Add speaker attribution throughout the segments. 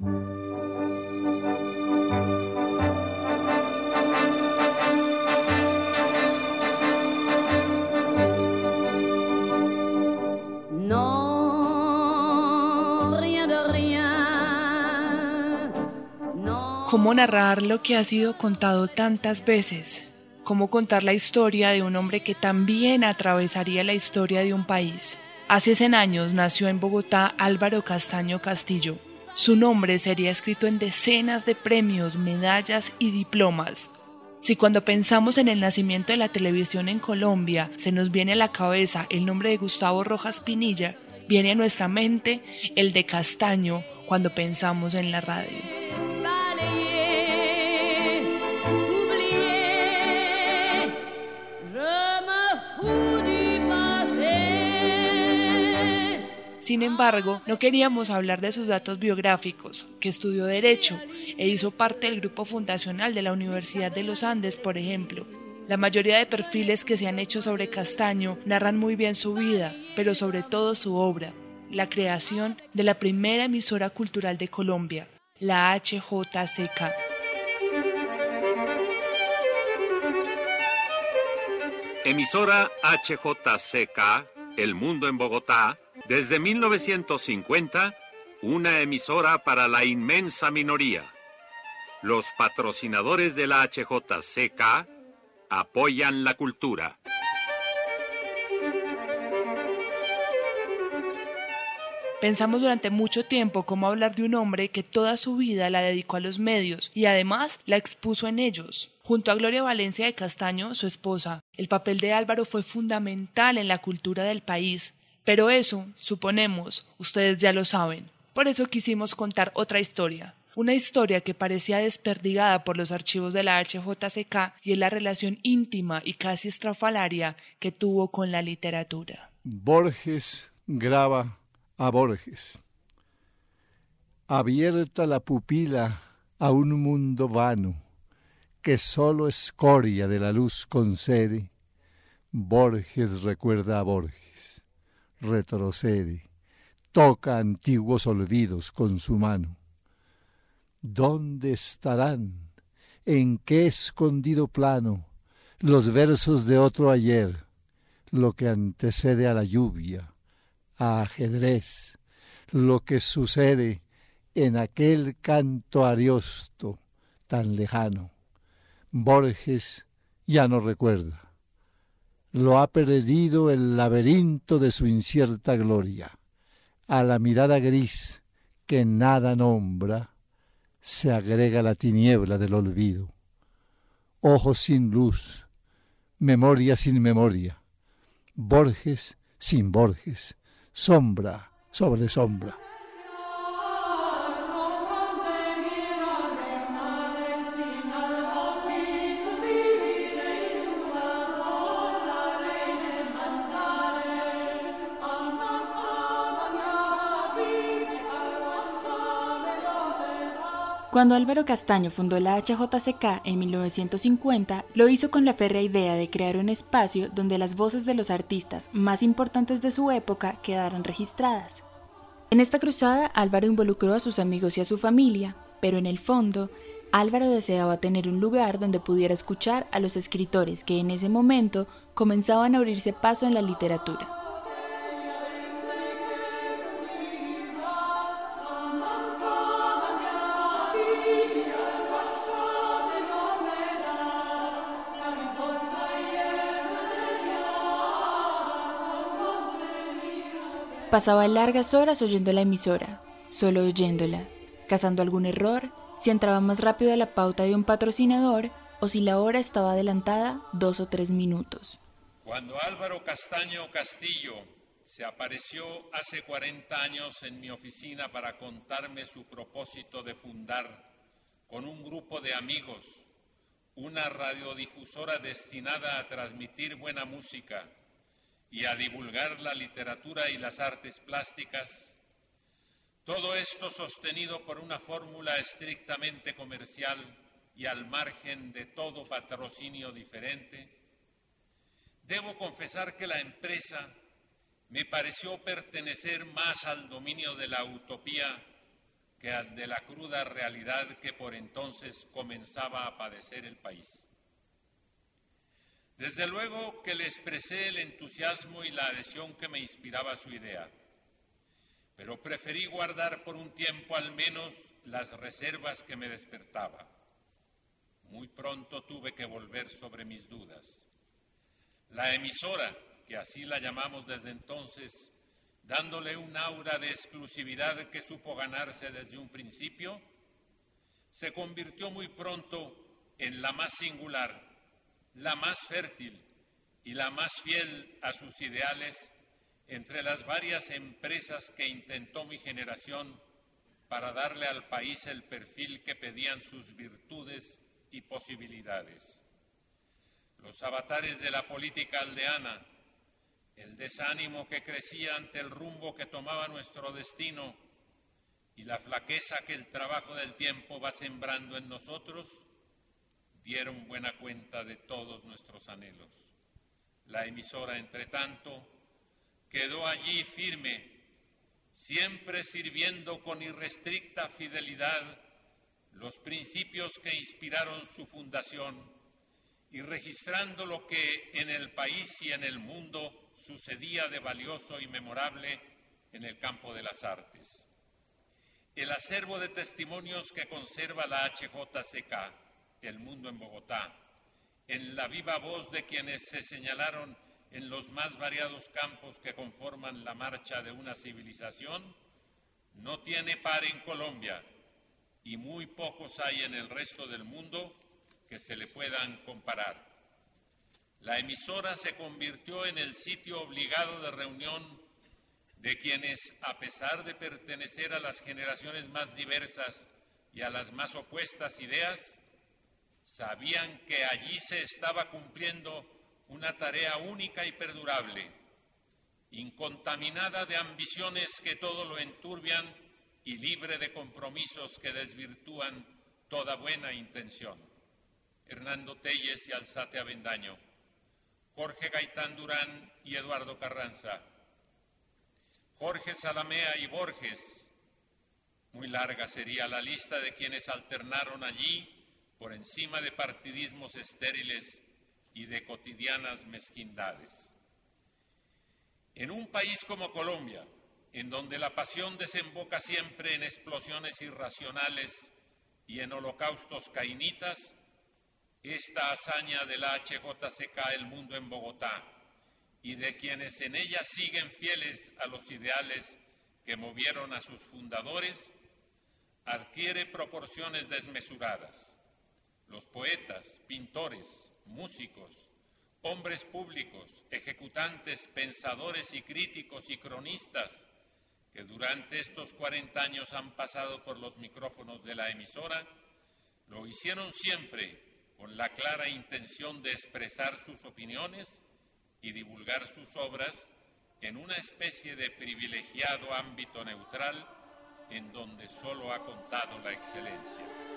Speaker 1: ¿Cómo narrar lo que ha sido contado tantas veces? ¿Cómo contar la historia de un hombre que también atravesaría la historia de un país? Hace 100 años nació en Bogotá Álvaro Castaño Castillo. Su nombre sería escrito en decenas de premios, medallas y diplomas. Si cuando pensamos en el nacimiento de la televisión en Colombia se nos viene a la cabeza el nombre de Gustavo Rojas Pinilla, viene a nuestra mente el de Castaño cuando pensamos en la radio. Sin embargo, no queríamos hablar de sus datos biográficos, que estudió Derecho e hizo parte del grupo fundacional de la Universidad de los Andes, por ejemplo. La mayoría de perfiles que se han hecho sobre Castaño narran muy bien su vida, pero sobre todo su obra, la creación de la primera emisora cultural de Colombia, la HJCK.
Speaker 2: Emisora HJCK, El Mundo en Bogotá, desde 1950, una emisora para la inmensa minoría. Los patrocinadores de la HJCK apoyan la cultura.
Speaker 1: Pensamos durante mucho tiempo cómo hablar de un hombre que toda su vida la dedicó a los medios y además la expuso en ellos. Junto a Gloria Valencia de Castaño, su esposa, el papel de Álvaro fue fundamental en la cultura del país. Pero eso, suponemos, ustedes ya lo saben. Por eso quisimos contar otra historia. Una historia que parecía desperdigada por los archivos de la HJCK y es la relación íntima y casi estrafalaria que tuvo con la literatura.
Speaker 3: Borges graba a Borges. Abierta la pupila a un mundo vano que sólo escoria de la luz concede, Borges recuerda a Borges, retrocede, toca antiguos olvidos con su mano. ¿Dónde estarán? ¿En qué escondido plano los versos de otro ayer, lo que antecede a la lluvia, a ajedrez, lo que sucede en aquel canto ariosto tan lejano? Borges ya no recuerda. Lo ha perdido el laberinto de su incierta gloria. A la mirada gris que nada nombra, se agrega la tiniebla del olvido. Ojos sin luz, memoria sin memoria, Borges sin Borges, sombra sobre sombra.
Speaker 4: Cuando Álvaro Castaño fundó la HJCK en 1950, lo hizo con la férrea idea de crear un espacio donde las voces de los artistas más importantes de su época quedaran registradas. En esta cruzada, Álvaro involucró a sus amigos y a su familia, pero en el fondo, Álvaro deseaba tener un lugar donde pudiera escuchar a los escritores que en ese momento comenzaban a abrirse paso en la literatura. Pasaba largas horas oyendo la emisora, solo oyéndola, cazando algún error, si entraba más rápido a la pauta de un patrocinador o si la hora estaba adelantada dos o tres minutos.
Speaker 2: Cuando Álvaro Castaño Castillo
Speaker 5: se apareció hace 40 años en mi oficina para contarme su propósito de fundar con un grupo de amigos una radiodifusora destinada a transmitir buena música y a divulgar la literatura y las artes plásticas, todo esto sostenido por una fórmula estrictamente comercial y al margen de todo patrocinio diferente, debo confesar que la empresa me pareció pertenecer más al dominio de la utopía que al de la cruda realidad que por entonces comenzaba a padecer el país. Desde luego que le expresé el entusiasmo y la adhesión que me inspiraba su idea, pero preferí guardar por un tiempo al menos las reservas que me despertaba. Muy pronto tuve que volver sobre mis dudas. La emisora, que así la llamamos desde entonces, dándole un aura de exclusividad que supo ganarse desde un principio, se convirtió muy pronto en la más singular la más fértil y la más fiel a sus ideales entre las varias empresas que intentó mi generación para darle al país el perfil que pedían sus virtudes y posibilidades. Los avatares de la política aldeana, el desánimo que crecía ante el rumbo que tomaba nuestro destino y la flaqueza que el trabajo del tiempo va sembrando en nosotros, dieron buena cuenta de todos nuestros anhelos. La emisora, entre tanto, quedó allí firme, siempre sirviendo con irrestricta fidelidad los principios que inspiraron su fundación y registrando lo que en el país y en el mundo sucedía de valioso y memorable en el campo de las artes. El acervo de testimonios que conserva la HJCK el mundo en Bogotá, en la viva voz de quienes se señalaron en los más variados campos que conforman la marcha de una civilización, no tiene par en Colombia y muy pocos hay en el resto del mundo que se le puedan comparar. La emisora se convirtió en el sitio obligado de reunión de quienes, a pesar de pertenecer a las generaciones más diversas y a las más opuestas ideas, sabían que allí se estaba cumpliendo una tarea única y perdurable, incontaminada de ambiciones que todo lo enturbian y libre de compromisos que desvirtúan toda buena intención. Hernando Telles y Alzate Avendaño, Jorge Gaitán Durán y Eduardo Carranza, Jorge Salamea y Borges. Muy larga sería la lista de quienes alternaron allí por encima de partidismos estériles y de cotidianas mezquindades. En un país como Colombia, en donde la pasión desemboca siempre en explosiones irracionales y en holocaustos cainitas, esta hazaña de la HJCK El Mundo en Bogotá y de quienes en ella siguen fieles a los ideales que movieron a sus fundadores, adquiere proporciones desmesuradas los poetas, pintores, músicos, hombres públicos, ejecutantes, pensadores y críticos y cronistas que durante estos 40 años han pasado por los micrófonos de la emisora, lo hicieron siempre con la clara intención de expresar sus opiniones y divulgar sus obras en una especie de privilegiado ámbito neutral en donde solo ha contado la excelencia.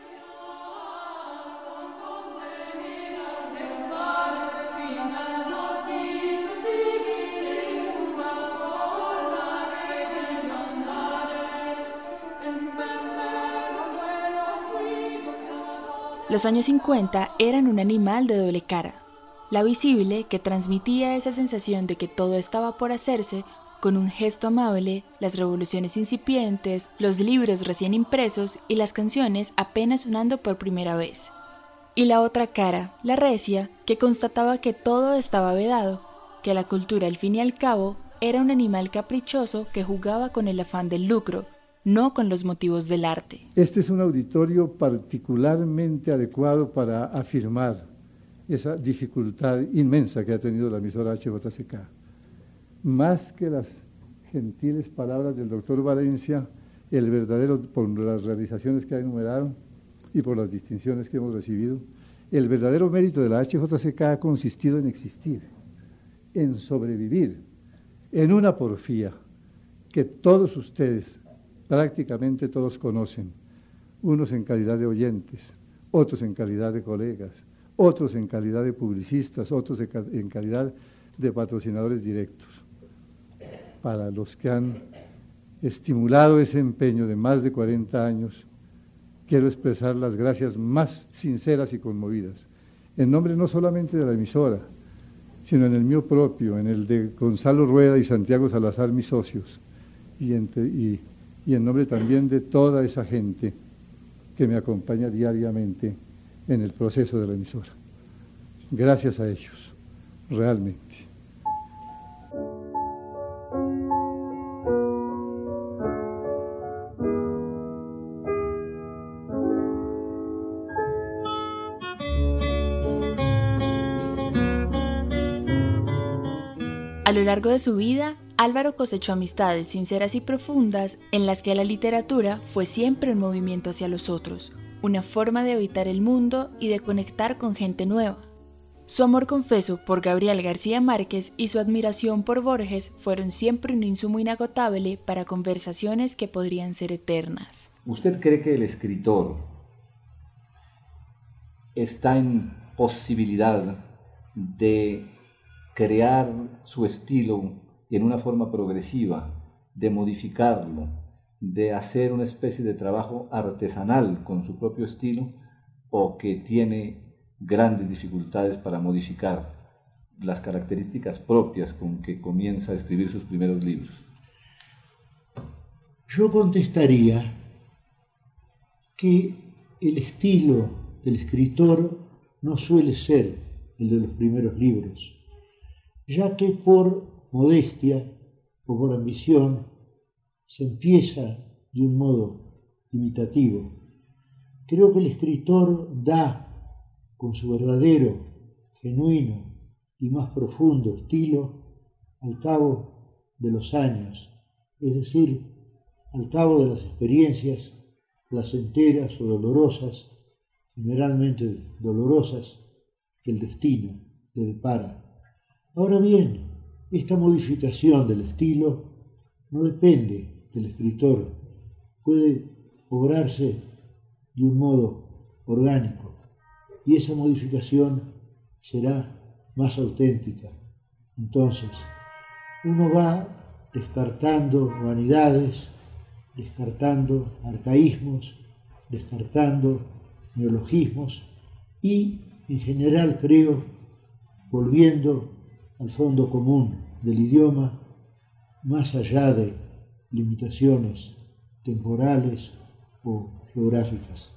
Speaker 4: Los años 50 eran un animal de doble cara. La visible, que transmitía esa sensación de que todo estaba por hacerse, con un gesto amable, las revoluciones incipientes, los libros recién impresos y las canciones apenas sonando por primera vez. Y la otra cara, la recia, que constataba que todo estaba vedado, que la cultura al fin y al cabo era un animal caprichoso que jugaba con el afán del lucro, no con los motivos del arte.
Speaker 6: Este es un auditorio particularmente adecuado para afirmar esa dificultad inmensa que ha tenido la emisora HJCK.
Speaker 3: más que las gentiles palabras del doctor Valencia, el verdadero, por las realizaciones que ha enumerado y por las distinciones que hemos recibido, el verdadero mérito de la HJCK ha consistido en existir, en sobrevivir, en una porfía que todos ustedes, prácticamente todos conocen, unos en calidad de oyentes, otros en calidad de colegas, otros en calidad de publicistas, otros en calidad de patrocinadores directos. Para los que han estimulado ese empeño de más de 40 años, quiero expresar las gracias más sinceras y conmovidas, en nombre no solamente de la emisora, sino en el mío propio, en el de Gonzalo Rueda y Santiago Salazar, mis socios, y, y en nombre también de toda esa gente que me acompaña diariamente en el proceso de la emisora. Gracias a ellos, realmente.
Speaker 4: A lo largo de su vida, Álvaro cosechó amistades sinceras y profundas en las que la literatura fue siempre un movimiento hacia los otros, una forma de habitar el mundo y de conectar con gente nueva. Su amor confeso por Gabriel García Márquez y su admiración por Borges fueron siempre un insumo inagotable para conversaciones que podrían ser eternas.
Speaker 6: ¿Usted cree que el escritor está en posibilidad de crear su estilo en una forma progresiva, de modificarlo, de hacer una especie de trabajo artesanal con su propio estilo, o que tiene grandes dificultades para modificar las características propias con que comienza a escribir sus primeros libros?
Speaker 7: Yo contestaría que el estilo del escritor no suele ser el de los primeros libros ya que por modestia o por ambición se empieza de un modo imitativo. Creo que el escritor da con su verdadero, genuino y más profundo estilo al cabo de los años, es decir, al cabo de las experiencias placenteras o dolorosas, generalmente dolorosas, que el destino le depara. Ahora bien, esta modificación del estilo no depende del escritor, puede obrarse de un modo orgánico y esa modificación será más auténtica. Entonces, uno va descartando vanidades, descartando arcaísmos, descartando neologismos y, en general, creo, volviendo al fondo común del idioma, más allá de limitaciones temporales o geográficas.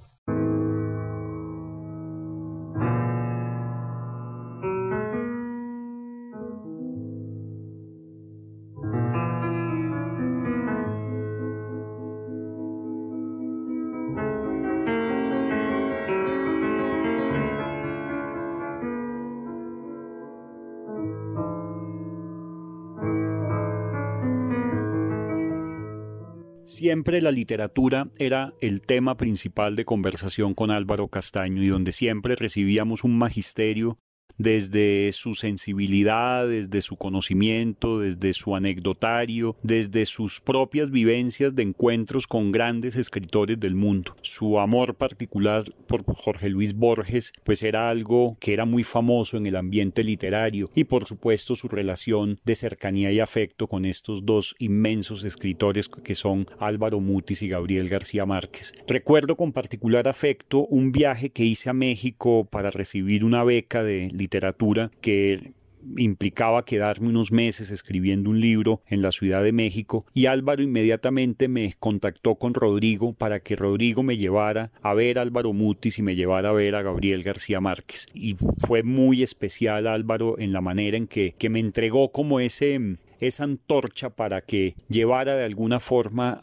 Speaker 8: Siempre la literatura era el tema principal de conversación con Álvaro Castaño y donde siempre recibíamos un magisterio desde su sensibilidad, desde su conocimiento, desde su anecdotario, desde sus propias vivencias de encuentros con grandes escritores del mundo. Su amor particular por Jorge Luis Borges, pues era algo que era muy famoso en el ambiente literario y por supuesto su relación de cercanía y afecto con estos dos inmensos escritores que son Álvaro Mutis y Gabriel García Márquez. Recuerdo con particular afecto un viaje que hice a México para recibir una beca de literatura que implicaba quedarme unos meses escribiendo un libro en la Ciudad de México y Álvaro inmediatamente me contactó con Rodrigo para que Rodrigo me llevara a ver a Álvaro Mutis y me llevara a ver a Gabriel García Márquez. Y fue muy especial Álvaro en la manera en que, que me entregó como ese esa antorcha para que llevara de alguna forma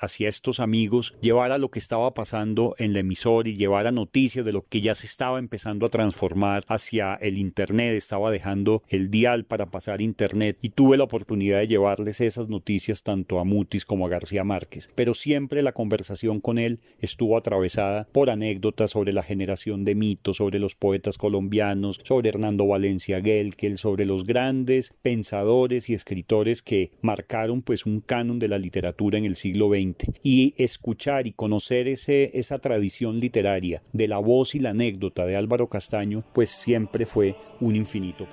Speaker 8: hacia estos amigos, llevara lo que estaba pasando en la emisora y llevara noticias de lo que ya se estaba empezando a transformar hacia el Internet, estaba dejando el dial para pasar internet y tuve la oportunidad de llevarles esas noticias tanto a Mutis como a García Márquez. Pero siempre la conversación con él estuvo atravesada por anécdotas sobre la generación de mitos, sobre los poetas colombianos, sobre Hernando Valencia Gelkel, sobre los grandes pensadores y escritores que marcaron pues un canon de la literatura en el siglo XX. Y escuchar y conocer ese, esa tradición literaria de la voz y la anécdota de Álvaro Castaño pues siempre fue un infinito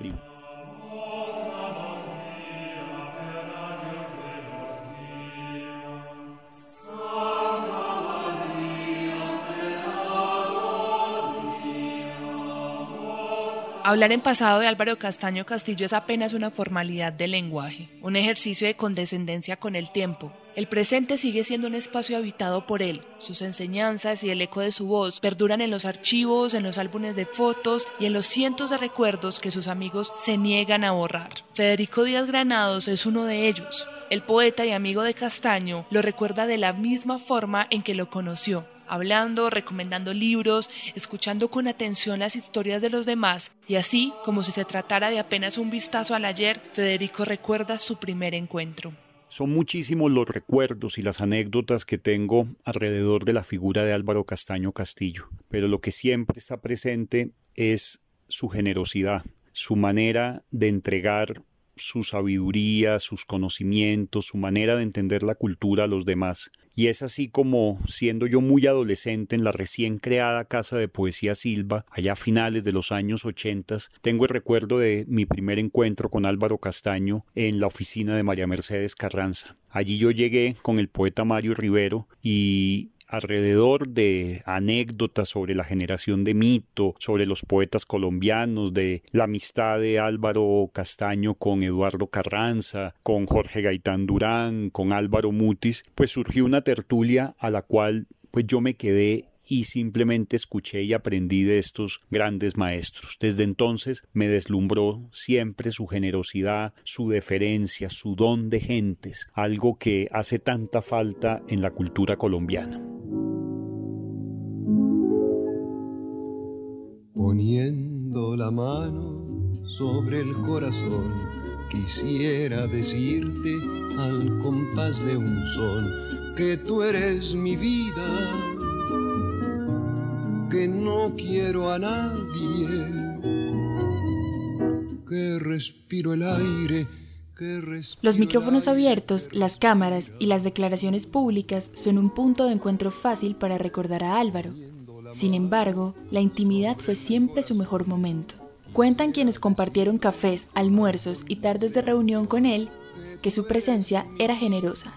Speaker 1: Hablar en pasado de Álvaro Castaño Castillo es apenas una formalidad del lenguaje, un ejercicio de condescendencia con el tiempo. El presente sigue siendo un espacio habitado por él. Sus enseñanzas y el eco de su voz perduran en los archivos, en los álbumes de fotos y en los cientos de recuerdos que sus amigos se niegan a borrar. Federico Díaz Granados es uno de ellos. El poeta y amigo de Castaño lo recuerda de la misma forma en que lo conoció, hablando, recomendando libros, escuchando con atención las historias de los demás, y así, como si se tratara de apenas un vistazo al ayer, Federico recuerda su primer encuentro.
Speaker 8: Son muchísimos los recuerdos y las anécdotas que tengo alrededor de la figura de Álvaro Castaño Castillo, pero lo que siempre está presente es su generosidad, su manera de entregar su sabiduría, sus conocimientos, su manera de entender la cultura a los demás. Y es así como, siendo yo muy adolescente en la recién creada Casa de Poesía Silva, allá a finales de los años ochentas, tengo el recuerdo de mi primer encuentro con Álvaro Castaño en la oficina de María Mercedes Carranza. Allí yo llegué con el poeta Mario Rivero y alrededor de anécdotas sobre la generación de mito, sobre los poetas colombianos, de la amistad de Álvaro Castaño con Eduardo Carranza, con Jorge Gaitán Durán, con Álvaro Mutis, pues surgió una tertulia a la cual pues yo me quedé y simplemente escuché y aprendí de estos grandes maestros. Desde entonces me deslumbró siempre su generosidad, su deferencia, su don de gentes, algo que hace tanta falta en la cultura colombiana.
Speaker 9: Mano sobre el corazón, quisiera decirte al compás de un son que tú eres mi vida, que no quiero a nadie, que respiro el aire.
Speaker 4: Los micrófonos abiertos, las cámaras y las declaraciones públicas son un punto de encuentro fácil para recordar a Álvaro. Sin embargo, la intimidad fue siempre su mejor momento. Cuentan quienes compartieron cafés, almuerzos y tardes de reunión con él que su presencia era generosa.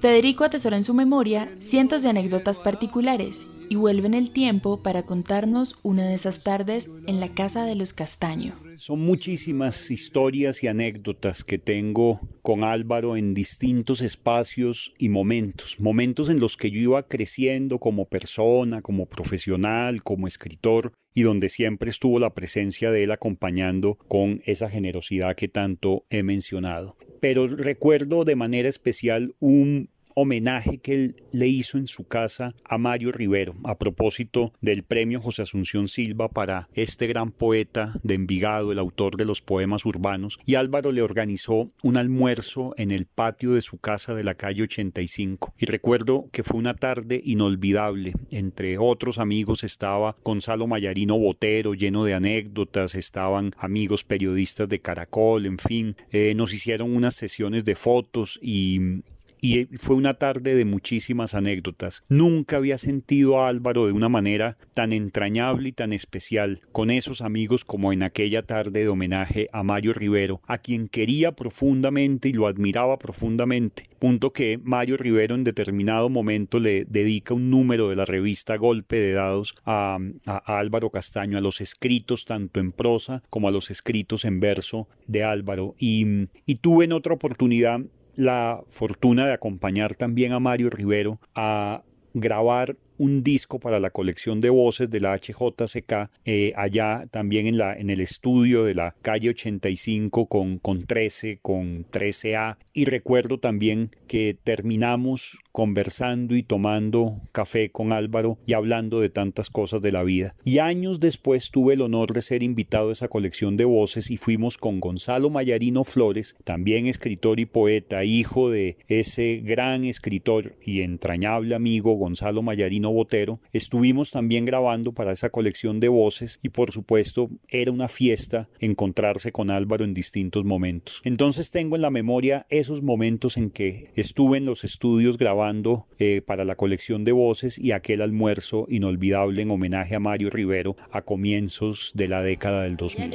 Speaker 4: Federico atesora en su memoria cientos de anécdotas particulares y vuelve en el tiempo para contarnos una de esas tardes en la casa de los Castaño.
Speaker 8: Son muchísimas historias y anécdotas que tengo con Álvaro en distintos espacios y momentos, momentos en los que yo iba creciendo como persona, como profesional, como escritor, y donde siempre estuvo la presencia de él acompañando con esa generosidad que tanto he mencionado. Pero recuerdo de manera especial un homenaje que él le hizo en su casa a Mario Rivero a propósito del premio José Asunción Silva para este gran poeta de Envigado, el autor de los poemas urbanos, y Álvaro le organizó un almuerzo en el patio de su casa de la calle 85. Y recuerdo que fue una tarde inolvidable. Entre otros amigos estaba Gonzalo Mayarino Botero, lleno de anécdotas, estaban amigos periodistas de Caracol, en fin, eh, nos hicieron unas sesiones de fotos y, y fue una tarde de muchísimas anécdotas. Nunca había sentido a Álvaro de una manera tan entrañable y tan especial con esos amigos como en aquella tarde de homenaje a Mario Rivero, a quien quería profundamente y lo admiraba profundamente, punto que Mario Rivero en determinado momento le dedica un número de la revista Golpe de Dados a Álvaro Castaño, a los escritos tanto en prosa como a los escritos en verso de Álvaro. Y, y tuve en otra oportunidad la fortuna de acompañar también a Mario Rivero a grabar un disco para la colección de voces de la HJCK, eh, allá también en, la, en el estudio de la calle 85 con, con 13, con 13A. Y recuerdo también que terminamos conversando y tomando café con Álvaro y hablando de tantas cosas de la vida. Y años después tuve el honor de ser invitado a esa colección de voces y fuimos con Gonzalo Mayarino Flores, también escritor y poeta, hijo de ese gran escritor y entrañable amigo Gonzalo Mayarino Botero. Estuvimos también grabando para esa colección de voces y por supuesto era una fiesta encontrarse con Álvaro en distintos momentos. Entonces tengo en la memoria esos momentos en que estuve en los estudios grabando eh, para la colección de voces y aquel almuerzo inolvidable en homenaje a Mario Rivero a comienzos de la década del 2000.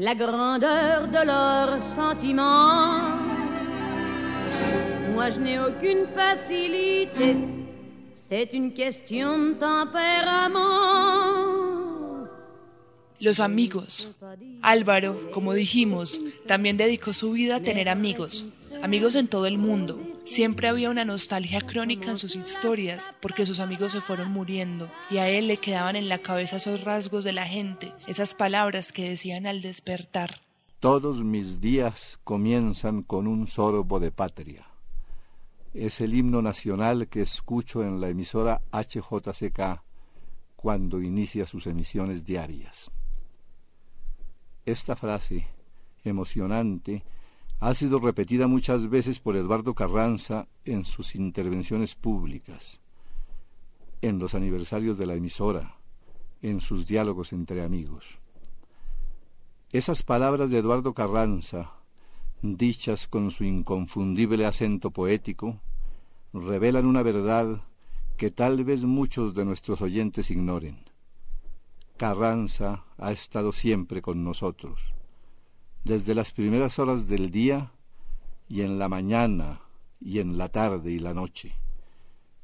Speaker 10: la grandeur de leurs sentiments. Moi, je n'ai aucune facilité, c'est une question de tempérament.
Speaker 1: Los amigos. Álvaro, como dijimos, también dedicó su vida a tener amigos, amigos en todo el mundo. Siempre había una nostalgia crónica en sus historias porque sus amigos se fueron muriendo y a él le quedaban en la cabeza esos rasgos de la gente, esas palabras que decían al despertar.
Speaker 6: Todos mis días comienzan con un sorbo de patria. Es el himno nacional que escucho en la emisora HJCK cuando inicia sus emisiones diarias. Esta frase, emocionante, ha sido repetida muchas veces por Eduardo Carranza en sus intervenciones públicas, en los aniversarios de la emisora, en sus diálogos entre amigos. Esas palabras de Eduardo Carranza, dichas con su inconfundible acento poético, revelan una verdad que tal vez muchos de nuestros oyentes ignoren. Carranza ha estado siempre con nosotros, desde las primeras horas del día y en la mañana y en la tarde y la noche.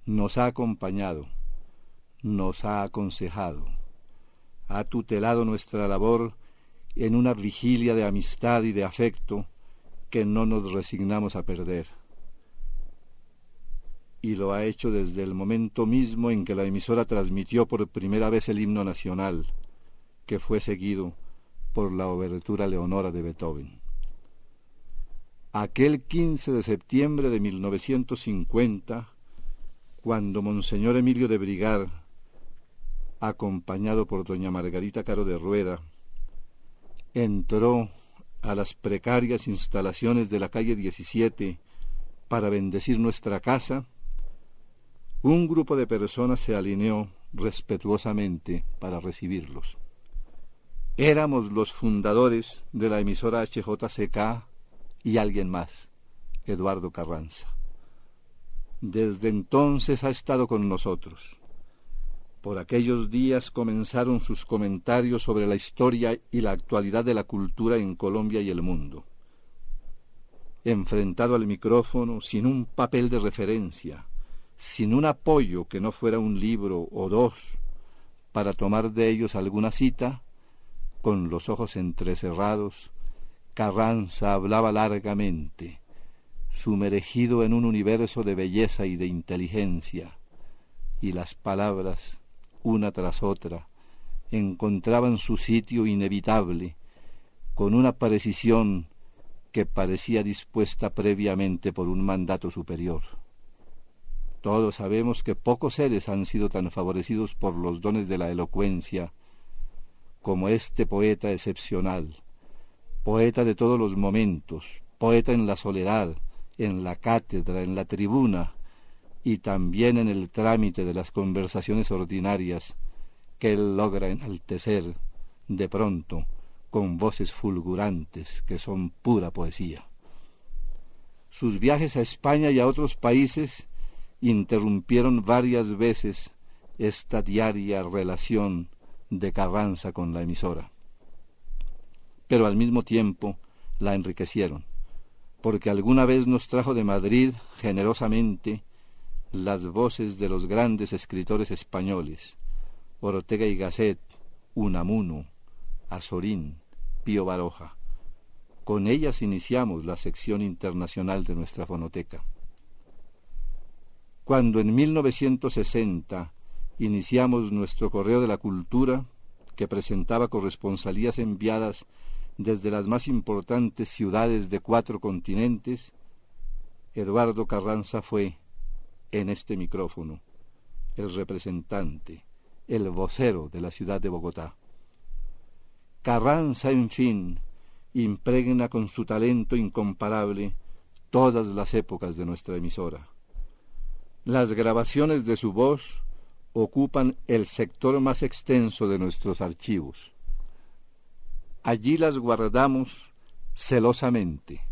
Speaker 6: Nos ha acompañado, nos ha aconsejado, ha tutelado nuestra labor en una vigilia de amistad y de afecto que no nos resignamos a perder y lo ha hecho desde el momento mismo en que la emisora transmitió por primera vez el himno nacional, que fue seguido por la obertura Leonora de Beethoven. Aquel 15 de septiembre de 1950, cuando Monseñor Emilio de Brigar, acompañado por doña Margarita Caro de Rueda, entró a las precarias instalaciones de la calle 17 para bendecir nuestra casa, un grupo de personas se alineó respetuosamente para recibirlos. Éramos los fundadores de la emisora HJCK y alguien más, Eduardo Carranza. Desde entonces ha estado con nosotros. Por aquellos días comenzaron sus comentarios sobre la historia y la actualidad de la cultura en Colombia y el mundo. Enfrentado al micrófono, sin un papel de referencia, sin un apoyo que no fuera un libro o dos para tomar de ellos alguna cita, con los ojos entrecerrados, Carranza hablaba largamente, sumergido en un universo de belleza y de inteligencia, y las palabras, una tras otra, encontraban su sitio inevitable, con una precisión que parecía dispuesta previamente por un mandato superior. Todos sabemos que pocos seres han sido tan favorecidos por los dones de la elocuencia como este poeta excepcional, poeta de todos los momentos, poeta en la soledad, en la cátedra, en la tribuna y también en el trámite de las conversaciones ordinarias que él logra enaltecer de pronto con voces fulgurantes que son pura poesía. Sus viajes a España y a otros países interrumpieron varias veces esta diaria relación de Carranza con la emisora. Pero al mismo tiempo la enriquecieron, porque alguna vez nos trajo de Madrid generosamente las voces de los grandes escritores españoles, Ortega y Gasset, Unamuno, Azorín, Pío Baroja. Con ellas iniciamos la sección internacional de nuestra fonoteca. Cuando en 1960 iniciamos nuestro Correo de la Cultura, que presentaba corresponsalías enviadas desde las más importantes ciudades de cuatro continentes, Eduardo Carranza fue, en este micrófono, el representante, el vocero de la ciudad de Bogotá. Carranza, en fin, impregna con su talento incomparable todas las épocas de nuestra emisora. Las grabaciones de su voz ocupan el sector más extenso de nuestros archivos. Allí las guardamos celosamente,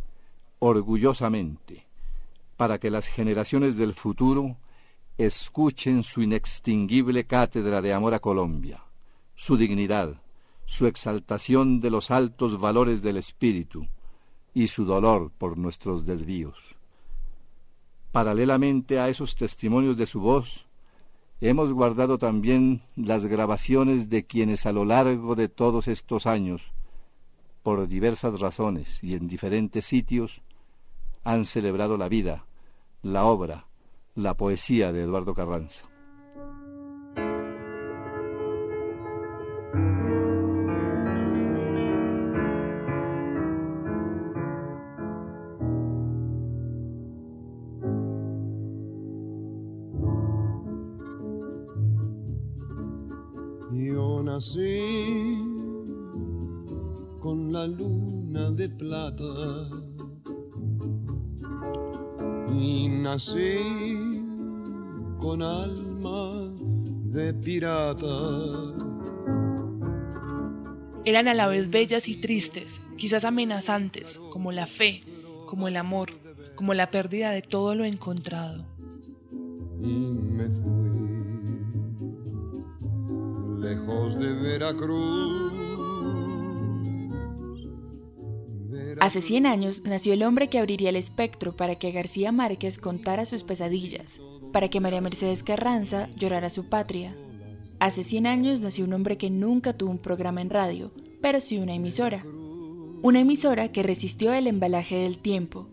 Speaker 6: orgullosamente, para que las generaciones del futuro escuchen su inextinguible cátedra de amor a Colombia, su dignidad, su exaltación de los altos valores del espíritu y su dolor por nuestros desvíos. Paralelamente a esos testimonios de su voz, hemos guardado también las grabaciones de quienes a lo largo de todos estos años, por diversas razones y en diferentes sitios, han celebrado la vida, la obra, la poesía de Eduardo Carranza.
Speaker 9: Y nací con alma de pirata.
Speaker 1: Eran a la vez bellas y tristes, quizás amenazantes, como la fe, como el amor, como la pérdida de todo lo encontrado.
Speaker 9: Y me fui lejos de Veracruz.
Speaker 4: Hace 100 años nació el hombre que abriría el espectro para que García Márquez contara sus pesadillas, para que María Mercedes Carranza llorara su patria. Hace 100 años nació un hombre que nunca tuvo un programa en radio, pero sí una emisora. Una emisora que resistió el embalaje del tiempo,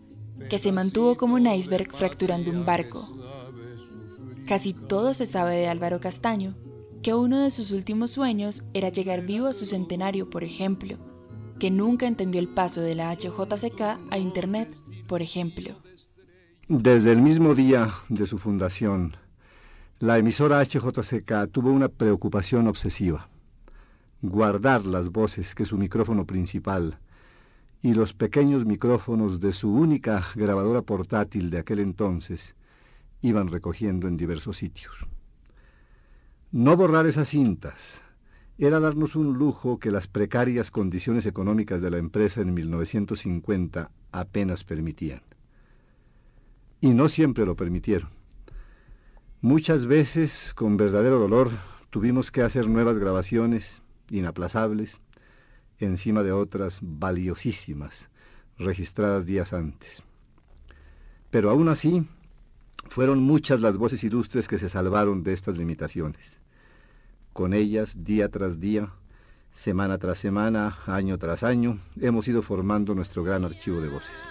Speaker 4: que se mantuvo como un iceberg fracturando un barco. Casi todo se sabe de Álvaro Castaño, que uno de sus últimos sueños era llegar vivo a su centenario, por ejemplo, que nunca entendió el paso de la HJCK a Internet, por ejemplo.
Speaker 6: Desde el mismo día de su fundación, la emisora HJCK tuvo una preocupación obsesiva, guardar las voces que su micrófono principal y los pequeños micrófonos de su única grabadora portátil de aquel entonces iban recogiendo en diversos sitios. No borrar esas cintas era darnos un lujo que las precarias condiciones económicas de la empresa en 1950 apenas permitían. Y no siempre lo permitieron. Muchas veces, con verdadero dolor, tuvimos que hacer nuevas grabaciones, inaplazables, encima de otras valiosísimas, registradas días antes. Pero aún así, fueron muchas las voces ilustres que se salvaron de estas limitaciones. Con ellas, día tras día, semana tras semana, año tras año, hemos ido formando nuestro gran archivo de voces.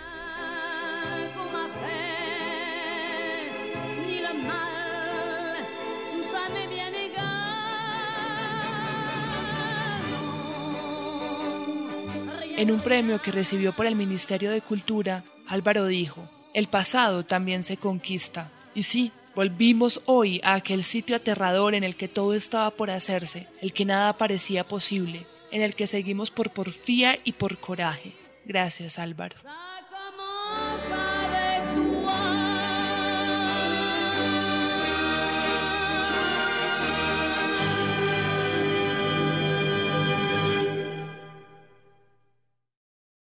Speaker 1: En un premio que recibió por el Ministerio de Cultura, Álvaro dijo, el pasado también se conquista. Y sí, volvimos hoy a aquel sitio aterrador en el que todo estaba por hacerse, el que nada parecía posible, en el que seguimos por porfía y por coraje. Gracias, Álvaro.